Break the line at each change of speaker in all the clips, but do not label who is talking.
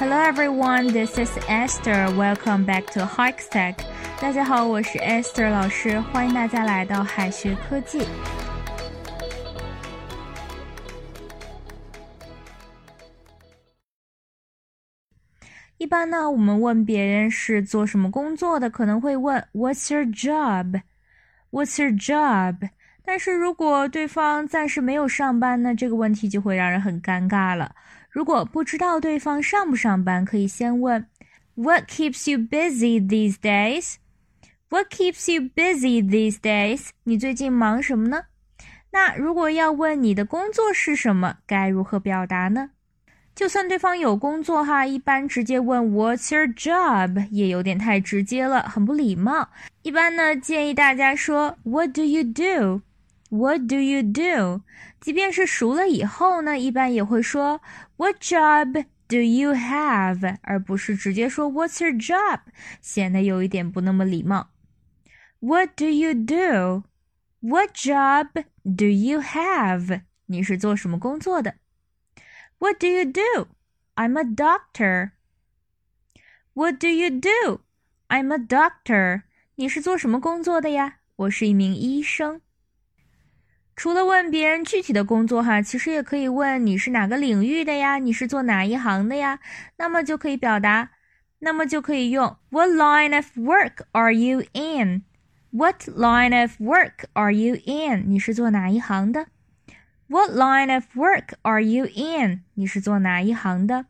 Hello everyone, this is Esther. Welcome back to Hikestack. 大家好，我是 Esther 老师，欢迎大家来到海学科技。一般呢，我们问别人是做什么工作的，可能会问 What's your job? What's your job? 但是如果对方暂时没有上班呢，这个问题就会让人很尴尬了。如果不知道对方上不上班，可以先问 What keeps you busy these days? What keeps you busy these days? 你最近忙什么呢？那如果要问你的工作是什么，该如何表达呢？就算对方有工作哈，一般直接问 What's your job 也有点太直接了，很不礼貌。一般呢，建议大家说 What do you do? What do you do? 即便是熟了以后呢，一般也会说 What job do you have？而不是直接说 What's your job？显得有一点不那么礼貌。What do you do? What job do you have？你是做什么工作的？What do you do? I'm a doctor. What do you do? I'm a doctor. 你是做什么工作的呀？我是一名医生。除了问别人具体的工作哈，其实也可以问你是哪个领域的呀？你是做哪一行的呀？那么就可以表达，那么就可以用 What line of work are you in? What line of work are you in? 你是做哪一行的？What line of work are you in? 你是做哪一行的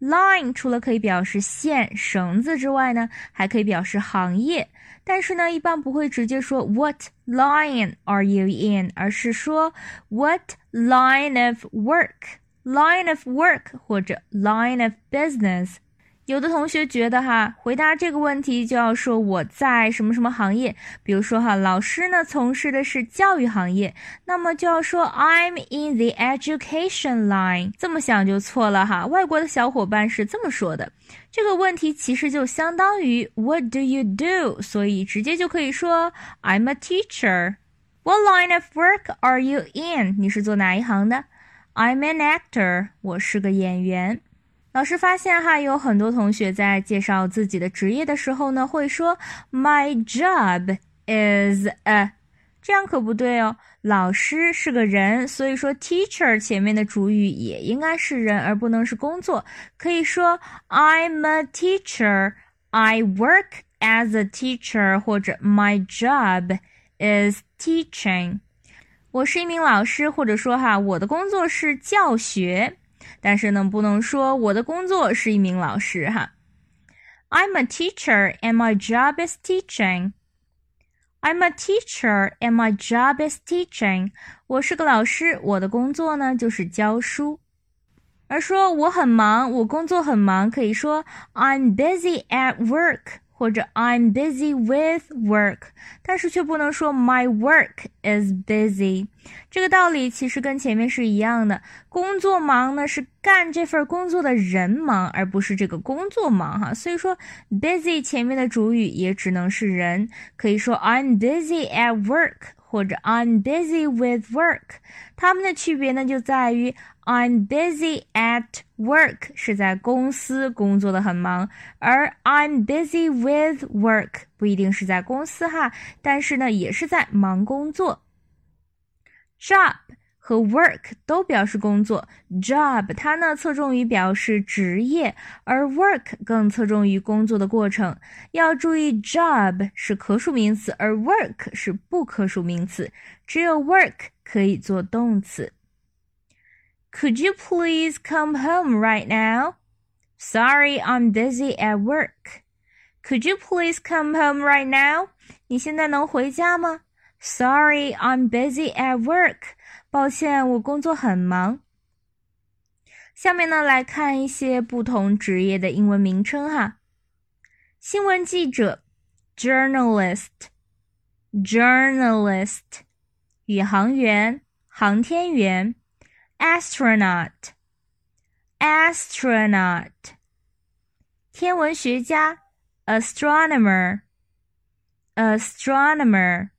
？Line 除了可以表示线、绳子之外呢，还可以表示行业。但是呢，一般不会直接说 What line are you in，而是说 What line of work，line of work 或者 line of business。 有的同学觉得哈，回答这个问题就要说我在什么什么行业，比如说哈，老师呢从事的是教育行业，那么就要说 I'm in the education line。这么想就错了哈，外国的小伙伴是这么说的。这个问题其实就相当于 What do you do？所以直接就可以说 I'm a teacher。What line of work are you in？你是做哪一行的？I'm an actor。我是个演员。老师发现哈，有很多同学在介绍自己的职业的时候呢，会说 My job is a，这样可不对哦。老师是个人，所以说 teacher 前面的主语也应该是人，而不能是工作。可以说 I'm a teacher，I work as a teacher，或者 My job is teaching。我是一名老师，或者说哈，我的工作是教学。但是呢，不能说我的工作是一名老师哈。I'm a teacher and my job is teaching. I'm a teacher and my job is teaching. 我是个老师，我的工作呢就是教书。而说我很忙，我工作很忙，可以说 I'm busy at work。 或者 I'm busy with work，但是却不能说 my work is busy。这个道理其实跟前面是一样的，工作忙呢是干这份工作的人忙，而不是这个工作忙哈。所以说 busy 前面的主语也只能是人，可以说 I'm busy at work。或者 I'm busy with work，它们的区别呢就在于 I'm busy at work 是在公司工作的很忙，而 I'm busy with work 不一定是在公司哈，但是呢也是在忙工作。Job。和 work 都表示工作，job 它呢侧重于表示职业，而 work 更侧重于工作的过程。要注意，job 是可数名词，而 work 是不可数名词，只有 work 可以做动词。Could you please come home right now? Sorry, I'm busy at work. Could you please come home right now? 你现在能回家吗？Sorry, I'm busy at work. 抱歉，我工作很忙。下面呢，来看一些不同职业的英文名称哈。新闻记者，journalist，journalist；宇航员，航天员，astronaut，astronaut；天文学家，astronomer，astronomer；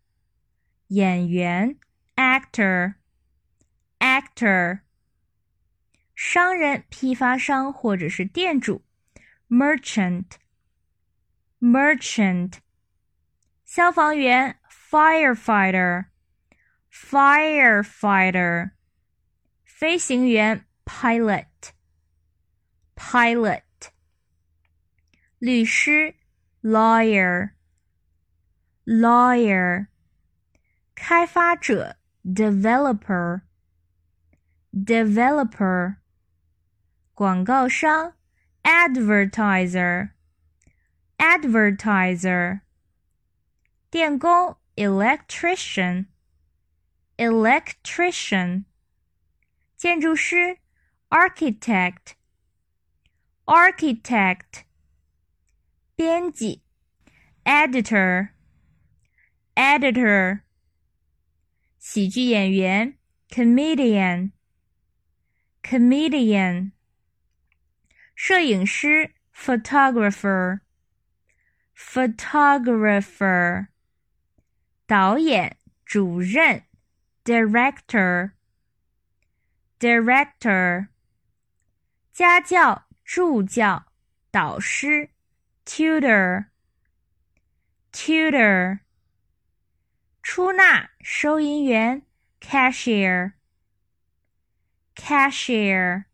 演员，actor。actor， 商人、批发商或者是店主，merchant，merchant。消防员，firefighter，firefighter。飞行员，pilot，pilot。律师，lawyer，lawyer。开发者 ，developer，developer。广告商，advertiser，advertiser。电工，electrician，electrician。建筑师，architect，architect。编辑，editor，editor。喜剧演员 ，comedian，comedian。摄影师，photographer，photographer。导演、主任，director，director。家教、助教、导师，tutor，tutor。出纳、收银员 ，cashier，cashier。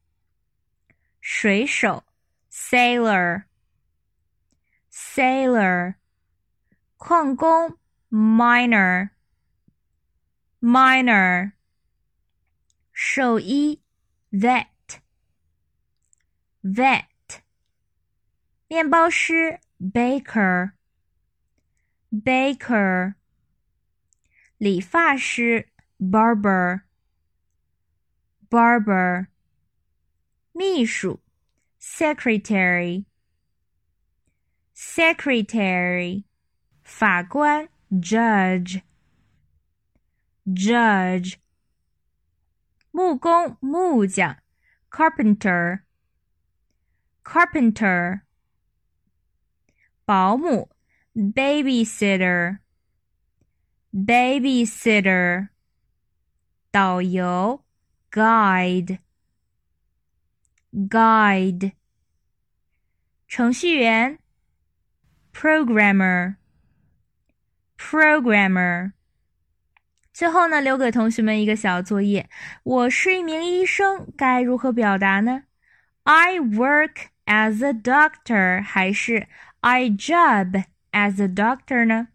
水手，sailor，sailor。矿工。miner miner 兽医 vet vet 面包师 baker baker 理发师 barber barber 秘书 secretary secretary 法官 judge judge 木工木匠 carpenter carpenter 保姆 babysitter babysitter 导游 guide guide 程序员 programmer Programmer。最后呢，留给同学们一个小作业：我是一名医生，该如何表达呢？I work as a doctor，还是 I job as a doctor 呢？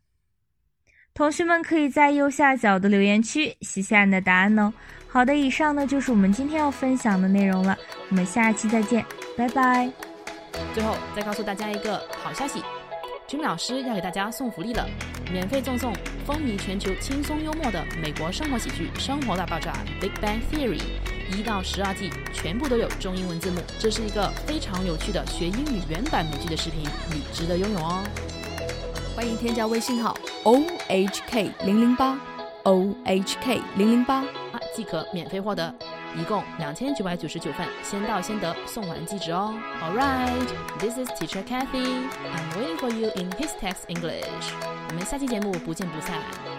同学们可以在右下角的留言区写下你的答案哦。 好的，以上呢就是我们今天要分享的内容了，我们下期再见，拜拜。
最后再告诉大家一个好消息。君老师要给大家送福利了，免费赠送风靡全球、轻松幽默的美国生活喜剧《生活大爆炸》（Big Bang Theory） 一到十二季，全部都有中英文字幕。这是一个非常有趣的学英语原版美剧的视频，你值得拥有哦！
欢迎添加微信号 ohk 零零八 ohk 零零八，
即可免费获得。一共两千九百九十九份，先到先得，送完即止哦。All right, this is Teacher Cathy，I'm waiting for you in His Text English. 我们下期节目不见不散。